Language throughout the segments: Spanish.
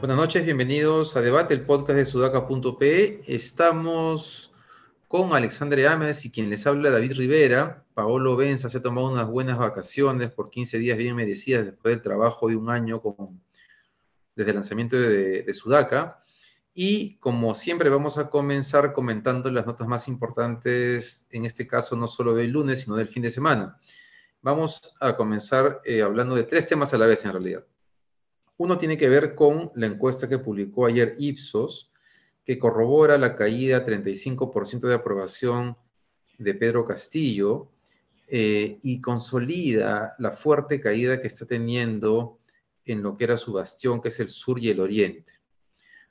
Buenas noches, bienvenidos a Debate, el podcast de sudaca.pe. Estamos con Alexandre Ames y quien les habla David Rivera. Paolo Benza se ha tomado unas buenas vacaciones por 15 días bien merecidas después del trabajo de un año con, desde el lanzamiento de, de Sudaca. Y como siempre vamos a comenzar comentando las notas más importantes, en este caso no solo del lunes, sino del fin de semana. Vamos a comenzar eh, hablando de tres temas a la vez en realidad. Uno tiene que ver con la encuesta que publicó ayer Ipsos, que corrobora la caída 35% de aprobación de Pedro Castillo eh, y consolida la fuerte caída que está teniendo en lo que era su bastión, que es el sur y el oriente.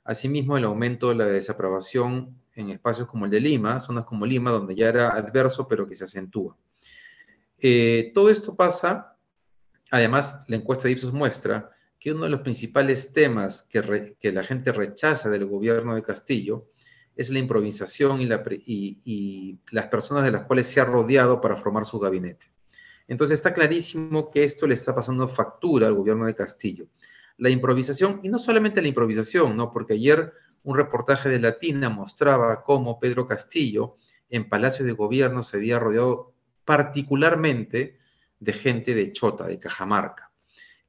Asimismo, el aumento de la desaprobación en espacios como el de Lima, zonas como Lima, donde ya era adverso, pero que se acentúa. Eh, todo esto pasa, además, la encuesta de Ipsos muestra que uno de los principales temas que, la gente rechaza del gobierno de Castillo es la improvisación y, las personas de las cuales se ha rodeado para formar su gabinete. Entonces está clarísimo que esto le está pasando factura al gobierno de Castillo. La improvisación, y no solamente la improvisación, ¿no? porque ayer un reportaje de Latina mostraba cómo Pedro Castillo en Palacio de Gobierno se había rodeado particularmente de gente de Chota, de Cajamarca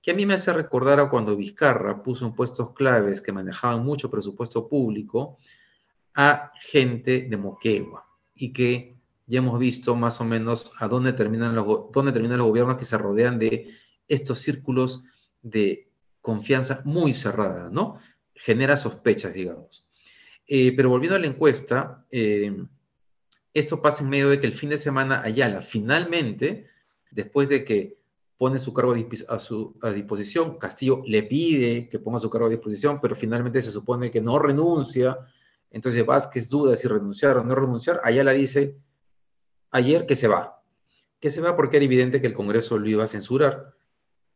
que a mí me hace recordar a cuando Vizcarra puso en puestos claves que manejaban mucho presupuesto público a gente de Moquegua y que ya hemos visto más o menos a dónde terminan los, dónde terminan los gobiernos que se rodean de estos círculos de confianza muy cerrada, ¿no? Genera sospechas, digamos. Eh, pero volviendo a la encuesta, eh, esto pasa en medio de que el fin de semana Ayala finalmente, después de que pone su cargo a, su, disposición, Castillo le pide que ponga su cargo a disposición, pero finalmente se supone que no renuncia, entonces Vázquez duda si renunciar o no renunciar, allá la dice ayer que se va, que se va porque era evidente que el Congreso lo iba a censurar,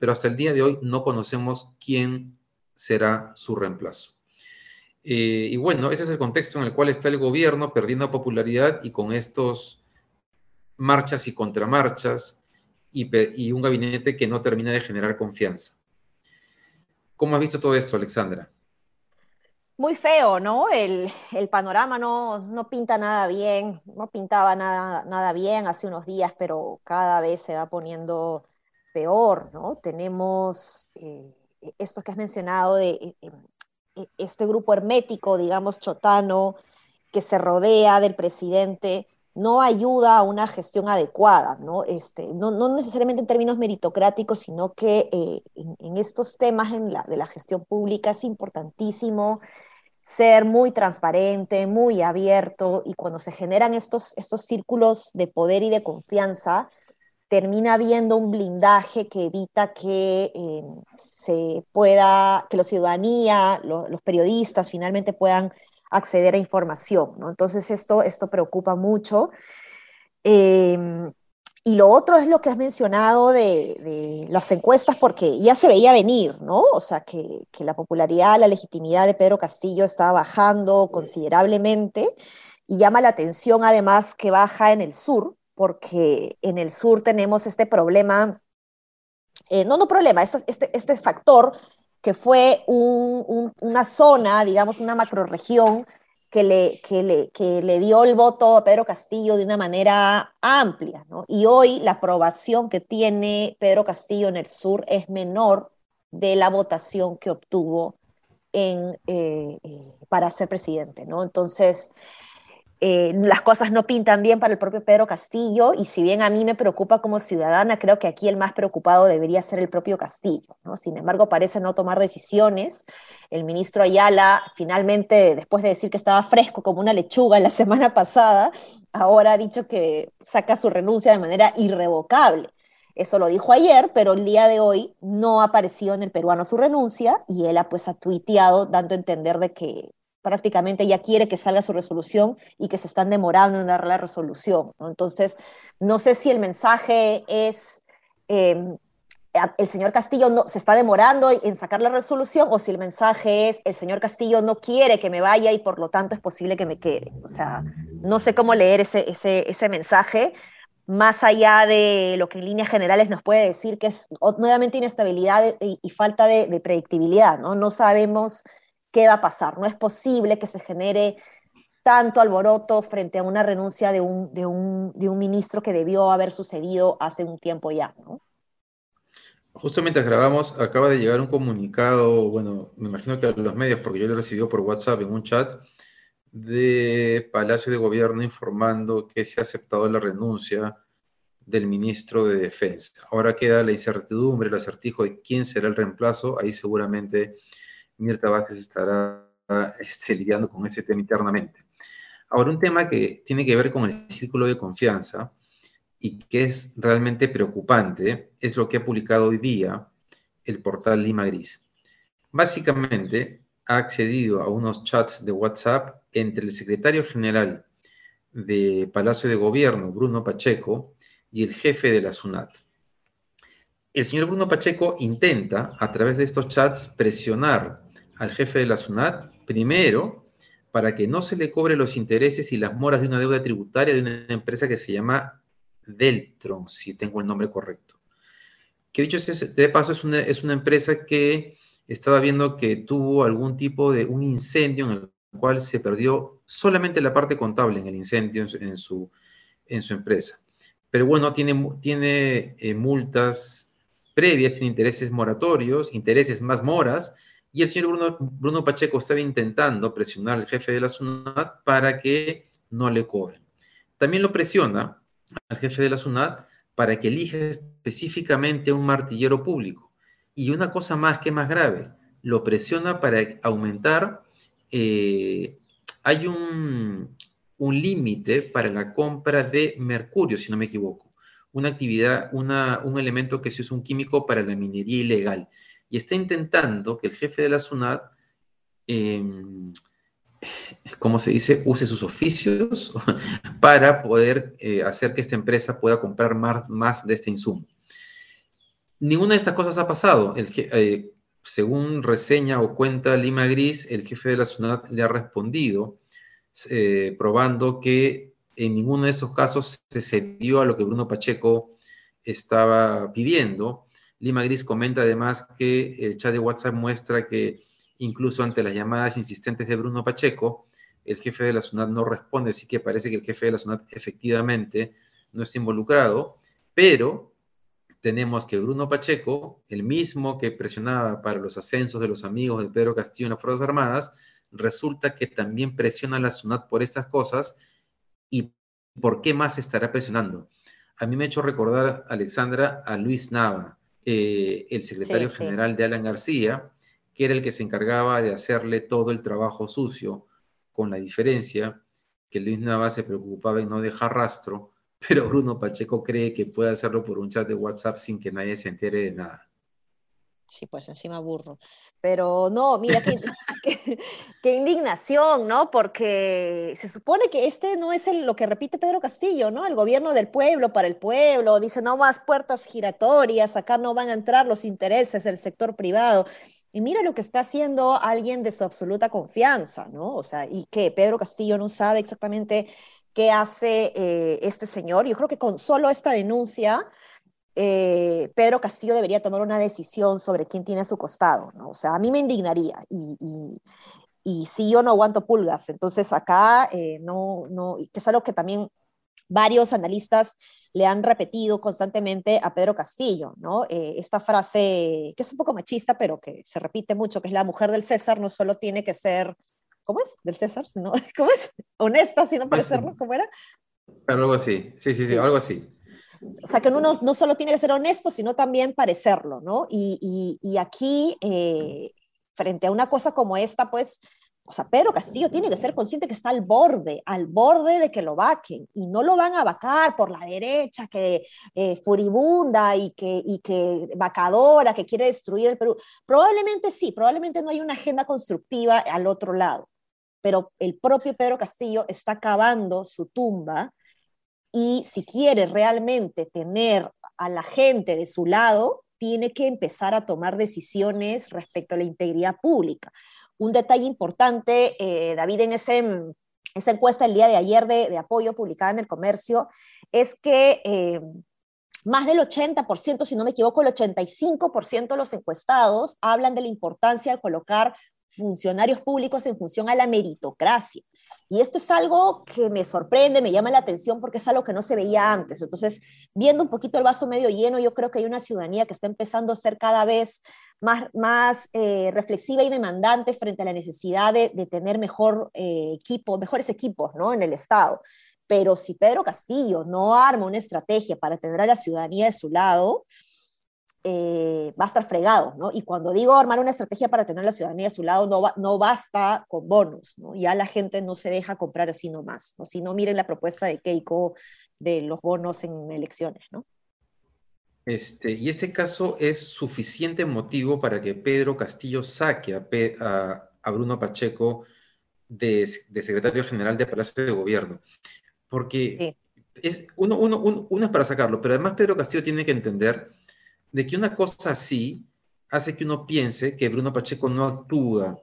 pero hasta el día de hoy no conocemos quién será su reemplazo. Eh, y bueno, ese es el contexto en el cual está el gobierno perdiendo popularidad y con estos marchas y contramarchas, y, un gabinete que no termina de generar confianza. ¿Cómo has visto todo esto, Alexandra? Muy feo, ¿no? El, panorama no, no, pinta nada bien, no pintaba nada, nada bien hace unos días, pero cada vez se va poniendo peor, ¿no? Tenemos eh, esto que has mencionado de eh, eh, este grupo hermético, digamos, chotano, que se rodea del presidente no ayuda a una gestión adecuada, ¿no? Este, no, necesariamente en términos meritocráticos, sino que eh, en, estos temas de la gestión pública es importantísimo ser muy transparente, muy abierto, y cuando se generan estos, estos círculos de poder y de confianza, termina habiendo un blindaje que evita que eh, se pueda, que la ciudadanía, los periodistas finalmente puedan acceder a información, ¿no? Entonces esto, esto preocupa mucho. Em, y lo otro es lo que has mencionado de, las encuestas, porque ya se veía venir, ¿no? O sea, que, que, la popularidad, la legitimidad de Pedro Castillo está bajando considerablemente y llama la atención además que baja en el sur, porque en el sur tenemos este problema, eh, no, no problema, este, este, este factor que fue una zona, digamos, una macroregión que le, que, le, que le dio el voto a Pedro Castillo de una manera amplia. ¿no? Y hoy la aprobación que tiene Pedro Castillo en el sur es menor de la votación que obtuvo en, eh, eh, para ser presidente. ¿no? Entonces, eh, las cosas no pintan bien para el propio Pedro Castillo y si bien a mí me preocupa como ciudadana, creo que aquí el más preocupado debería ser el propio Castillo. Sin embargo, parece no tomar decisiones. El ministro Ayala, finalmente, después de decir que estaba fresco como una lechuga la semana pasada, ahora ha dicho que saca su renuncia de manera irrevocable. Eso lo dijo ayer, pero el día de hoy no ha aparecido en el peruano su renuncia y él ha pues ha tuiteado dando a entender de que prácticamente ya quiere que salga su resolución y que se están demorando en dar la resolución. Entonces, no sé si el mensaje es em, el señor Castillo no, se está demorando en sacar la resolución o si el mensaje es el señor Castillo no quiere que me vaya y por lo tanto es posible que me quede. O sea, no sé cómo leer ese, ese, ese mensaje más allá de lo que en líneas generales nos puede decir que es nuevamente inestabilidad y, falta de, de, predictibilidad, ¿no? No sabemos qué va a pasar, no es posible que se genere tanto alboroto frente a una renuncia de un, de un, de un ministro que debió haber sucedido hace un tiempo ya, ¿no? Justo mientras grabamos, acaba de llegar un comunicado, bueno, me imagino que a los medios, porque yo lo recibí por WhatsApp en un chat, de Palacio de Gobierno informando que se ha aceptado la renuncia del ministro de Defensa. Ahora queda la incertidumbre, el acertijo de quién será el reemplazo. Ahí seguramente Mirta Vázquez estará este, lidiando con ese tema internamente. Ahora, un tema que tiene que ver con el círculo de confianza y que es realmente preocupante es lo que ha publicado hoy día el portal Lima Gris. Básicamente, ha accedido a unos chats de WhatsApp entre el secretario general de Palacio de Gobierno, Bruno Pacheco, y el jefe de la SUNAT. El señor Bruno Pacheco intenta, a través de estos chats, presionar al jefe de la SUNAT, primero, para que no se le cobre los intereses y las moras de una deuda tributaria de una empresa que se llama Deltron, si tengo el nombre correcto. Que dicho de paso, es una, es una empresa que estaba viendo que tuvo algún tipo de un incendio en el cual se perdió solamente la parte contable en el incendio en su, en su empresa. Pero bueno, tiene, tiene eh, multas previas, sin intereses moratorios, intereses más moras, y el señor Bruno, Bruno, Pacheco estaba intentando presionar al jefe de la SUNAT para que no le cobren. También lo presiona al jefe de la SUNAT para que elija específicamente un martillero público. Y una cosa más que más grave, lo presiona para aumentar, eh, hay un, un límite para la compra de mercurio, si no me equivoco, una actividad, una, un elemento que se usa un químico para la minería ilegal. Y está intentando que el jefe de la SUNAT, em, ¿cómo se dice?, use sus oficios para poder eh, hacer que esta empresa pueda comprar más, más de este insumo. Ninguna de estas cosas ha pasado. Eh, según reseña o cuenta Lima Gris, el jefe de la SUNAT le ha respondido, eh, probando que en ninguno de esos casos se cedió a lo que Bruno Pacheco estaba pidiendo. Lima Gris comenta además que el chat de WhatsApp muestra que incluso ante las llamadas insistentes de Bruno Pacheco, el jefe de la SUNAT no responde, así que parece que el jefe de la SUNAT efectivamente no está involucrado, pero tenemos que Bruno Pacheco, el mismo que presionaba para los ascensos de los amigos de Pedro Castillo en las Fuerzas Armadas, resulta que también presiona a la SUNAT por estas cosas y ¿por qué más estará presionando? A mí me ha hecho recordar, Alexandra, a Luis Nava, eh, el secretario general de Alan García, que era el que se encargaba de hacerle todo el trabajo sucio, con la diferencia que Luis Nava se preocupaba en no dejar rastro pero Bruno Pacheco cree que puede hacerlo por un chat de WhatsApp sin que nadie se entere de nada. Sí, pues encima burro. Pero no, mira, qué, indignación, ¿no? Porque se supone que este no es lo que repite Pedro Castillo, ¿no? El gobierno del pueblo para el pueblo, dice no más puertas giratorias, acá no van a entrar los intereses del sector privado. Y mira lo que está haciendo alguien de su absoluta confianza, ¿no? O sea, y que Pedro Castillo no sabe exactamente qué hace eh, este señor. Yo creo que con solo esta denuncia, eh, Pedro Castillo debería tomar una decisión sobre quién tiene a su costado, ¿no? O sea, a mí me indignaría y, y, y si yo no aguanto pulgas, entonces acá eh, no, no, que es algo que también varios analistas le han repetido constantemente a Pedro Castillo, ¿no? esta frase que es un poco machista, pero que se repite mucho, que es la mujer del César no solo tiene que ser ¿cómo es? Del César, sino, ¿cómo es? Honesta, sino parecerlo, ¿cómo era? Algo así, sí, sí, sí, algo así. O sea, que uno no solo tiene que ser honesto, sino también parecerlo, ¿no? Y, y, aquí, eh, frente a una cosa como esta, pues, o sea, Pedro Castillo tiene que ser consciente que está al borde, al borde de que lo vaquen y no lo van a vacar por la derecha que eh, furibunda y que, y que vacadora, que quiere destruir el Perú. Probablemente sí, probablemente no hay una agenda constructiva al otro lado, pero el propio Pedro Castillo está cavando su tumba y si quiere realmente tener a la gente de su lado, tiene que empezar a tomar decisiones respecto a la integridad pública. Un detalle importante, eh, David, en ese, esa encuesta el día de ayer de, apoyo publicada en el comercio, es que eh, más del 80%, si no me equivoco, el 85% de los encuestados hablan de la importancia de colocar funcionarios públicos en función a la meritocracia. Y esto es algo que me sorprende, me llama la atención porque es algo que no se veía antes. Entonces, viendo un poquito el vaso medio lleno, yo creo que hay una ciudadanía que está empezando a ser cada vez más, más eh, reflexiva y demandante frente a la necesidad de, tener mejor eh, equipo, mejores equipos ¿no? en el Estado. Pero si Pedro Castillo no arma una estrategia para tener a la ciudadanía de su lado, eh, va a estar fregado, ¿no? Y cuando digo armar una estrategia para tener la ciudadanía a su lado, no, no basta con bonos, ¿no? Ya la gente no se deja comprar así nomás, ¿no? Si no, miren la propuesta de Keiko de los bonos en elecciones, ¿no? Este, y este caso es suficiente motivo para que Pedro Castillo saque a, a, Bruno Pacheco de, de, secretario general de Palacio de Gobierno. Porque es, uno, uno, uno es para sacarlo, pero además Pedro Castillo tiene que entender de que una cosa así hace que uno piense que Bruno Pacheco no actúa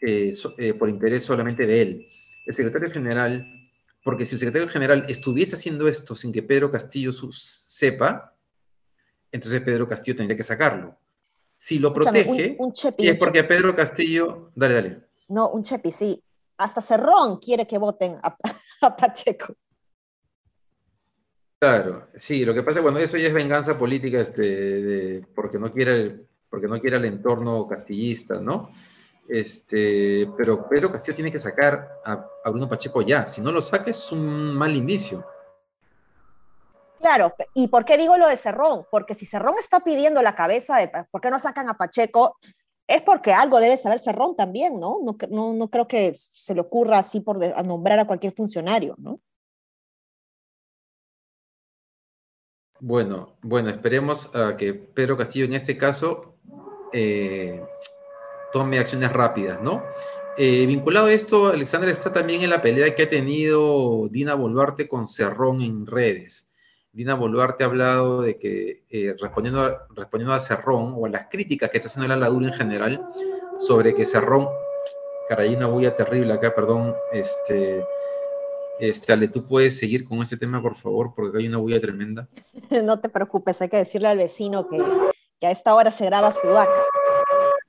eh, eh, por interés solamente de él. El secretario general, porque si el secretario general estuviese haciendo esto sin que Pedro Castillo sepa, entonces Pedro Castillo tendría que sacarlo. Si lo protege, es porque Pedro Castillo... Dale, dale. No, un chepi, sí. Hasta Cerrón quiere que voten a Pacheco. Claro, sí, lo que pasa cuando eso ya es venganza política, este, porque no quiere, porque no quiere el entorno castillista, ¿no? Este, pero Pedro Castillo tiene que sacar a, Bruno Pacheco ya. Si no lo saca es un mal inicio. Claro, ¿y por qué digo lo de Cerrón? Porque si Cerrón está pidiendo la cabeza de por qué no sacan a Pacheco, es porque algo debe saber Cerrón también, ¿no? No, no, no creo que se le ocurra así por nombrar a cualquier funcionario, ¿no? Bueno, bueno, esperemos a que Pedro Castillo en este caso eh, tome acciones rápidas, ¿no? Eh, vinculado a esto, Alexandra está también en la pelea que ha tenido Dina Boluarte con Cerrón en redes. Dina Boluarte ha hablado de que, eh, respondiendo, a, respondiendo a Cerrón o a las críticas que está haciendo la Ladura en general, sobre que Cerrón, caray, una bulla terrible acá, perdón, este, este, Ale, ¿tú puedes seguir con ese tema, por favor? Porque hay una bulla tremenda. no te preocupes, hay que decirle al vecino que, a esta hora se graba su vaca.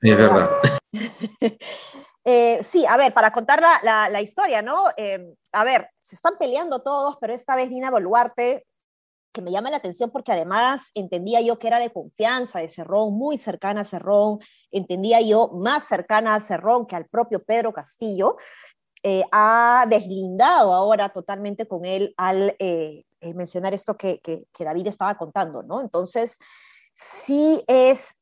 Es verdad. Eh, sí, a ver, para contar la, historia, ¿no? Eh, a ver, se están peleando todos, pero esta vez Dina Boluarte, que me llama la atención porque además entendía yo que era de confianza de Cerrón, muy cercana a Cerrón, entendía yo más cercana a Cerrón que al propio Pedro Castillo, eh, ha deslindado ahora totalmente con él al eh, eh, mencionar esto que, que, David estaba contando, ¿no? Entonces, sí es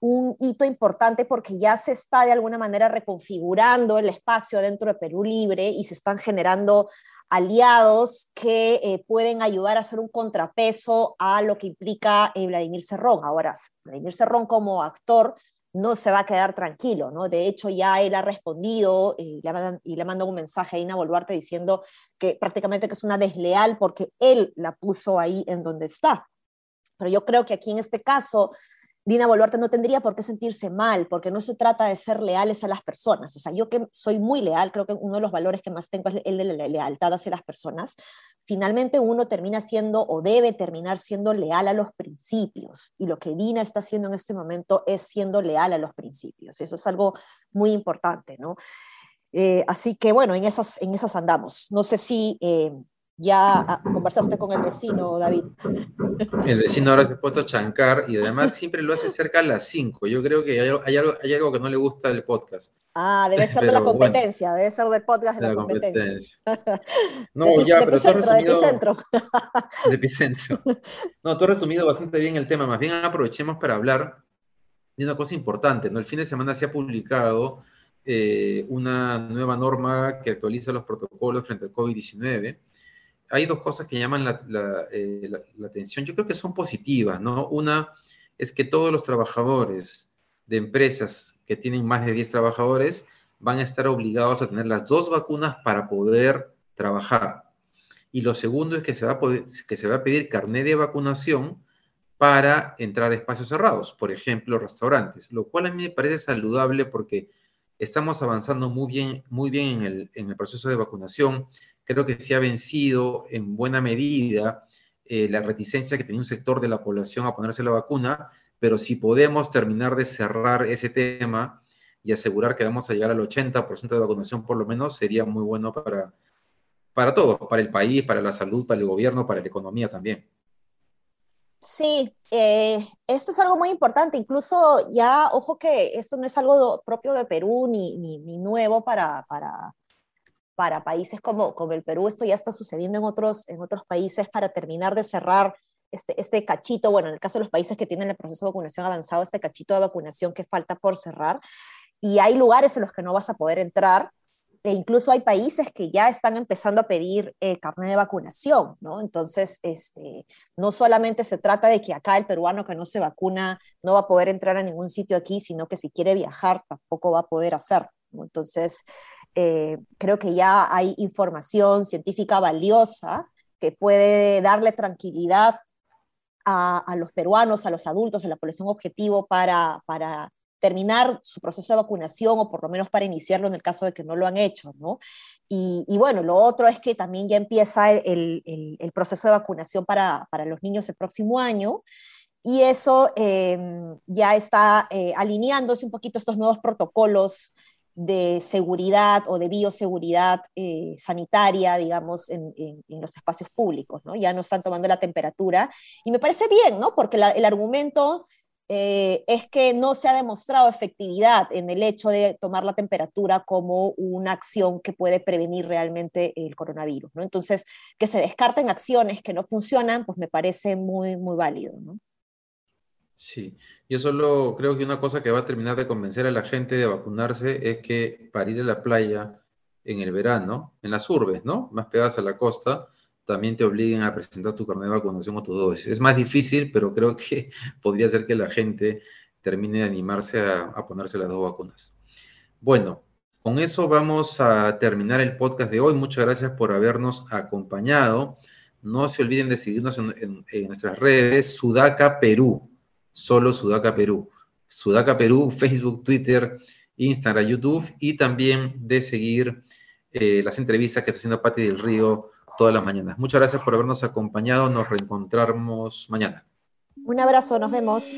un hito importante porque ya se está de alguna manera reconfigurando el espacio dentro de Perú Libre y se están generando aliados que pueden ayudar a hacer un contrapeso a lo que implica Vladimir Cerrón. Ahora, Vladimir Cerrón como actor no se va a quedar tranquilo, ¿no? De hecho, ya él ha respondido eh, y le ha mandado un mensaje a Ina Boluarte diciendo que prácticamente que es una desleal porque él la puso ahí en donde está. Pero yo creo que aquí en este caso Dina Boluarte no tendría por qué sentirse mal, porque no se trata de ser leales a las personas. O sea, yo que soy muy leal, creo que uno de los valores que más tengo es el de la lealtad hacia las personas. Finalmente uno termina siendo o debe terminar siendo leal a los principios. Y lo que Dina está haciendo en este momento es siendo leal a los principios. Eso es algo muy importante, ¿no? Eh, así que bueno, en esas, en andamos. No sé si eh, ya ah, conversaste con el vecino, David. El vecino ahora se ha puesto a chancar y además siempre lo hace cerca a las 5. Yo creo que hay, algo, hay algo que no le gusta del podcast. Ah, debe ser de la competencia, debe ser del podcast de, la, competencia. No, ya, pero tú has resumido. De epicentro. epicentro. No, tú has resumido bastante bien el tema. Más bien aprovechemos para hablar de una cosa importante. ¿no? El fin de semana se ha publicado eh, una nueva norma que actualiza los protocolos frente al COVID-19 hay dos cosas que llaman eh, la, atención. Yo creo que son positivas, ¿no? Una es que todos los trabajadores de empresas que tienen más de 10 trabajadores van a estar obligados a tener las dos vacunas para poder trabajar. Y lo segundo es que se va a, que se va a pedir carnet de vacunación para entrar a espacios cerrados, por ejemplo, restaurantes, lo cual a mí me parece saludable porque estamos avanzando muy bien, muy bien en, el, proceso de vacunación. Creo que se ha vencido en buena medida eh, la reticencia que tenía un sector de la población a ponerse la vacuna, pero si podemos terminar de cerrar ese tema y asegurar que vamos a llegar al 80% de vacunación por lo menos, sería muy bueno para, para todos, para el país, para la salud, para el gobierno, para la economía también. Sí, eh, esto es algo muy importante. Incluso ya, ojo que esto no es algo propio de Perú ni, ni, nuevo para, para, para países como, como el Perú. Esto ya está sucediendo en otros, en otros países para terminar de cerrar este, este cachito, bueno, en el caso de los países que tienen el proceso de vacunación avanzado, este cachito de vacunación que falta por cerrar. Y hay lugares en los que no vas a poder entrar e incluso hay países que ya están empezando a pedir eh, carnet de vacunación, ¿no? Entonces, este, no solamente se trata de que acá el peruano que no se vacuna no va a poder entrar a ningún sitio aquí, sino que si quiere viajar tampoco va a poder hacer. Entonces, eh, creo que ya hay información científica valiosa que puede darle tranquilidad a, los peruanos, a los adultos, a la población objetivo para, terminar su proceso de vacunación o por lo menos para iniciarlo en el caso de que no lo han hecho, ¿no? Y, bueno, lo otro es que también ya empieza el, proceso de vacunación para, los niños el próximo año y eso em, ya está eh, alineándose un poquito estos nuevos protocolos de seguridad o de bioseguridad eh, sanitaria, digamos, en, en, los espacios públicos, ¿no? Ya no están tomando la temperatura y me parece bien, ¿no? Porque el argumento eh, es que no se ha demostrado efectividad en el hecho de tomar la temperatura como una acción que puede prevenir realmente el coronavirus. ¿no? Entonces, que se descarten acciones que no funcionan, pues me parece muy, muy válido. ¿no? Sí, yo solo creo que una cosa que va a terminar de convencer a la gente de vacunarse es que para ir a la playa en el verano, en las urbes, ¿no? Más pegadas a la costa, también te obliguen a presentar tu carnet de vacunación o tu dosis. Es más difícil, pero creo que podría ser que la gente termine de animarse a, ponerse las dos vacunas. Bueno, con eso vamos a terminar el podcast de hoy. Muchas gracias por habernos acompañado. No se olviden de seguirnos en, nuestras redes, Sudaca Perú, solo Sudaca Perú. Sudaca Perú, Facebook, Twitter, Instagram, YouTube y también de seguir eh, las entrevistas que está haciendo Pati del Río todas las mañanas. Muchas gracias por habernos acompañado. Nos reencontramos mañana. Un abrazo, nos vemos.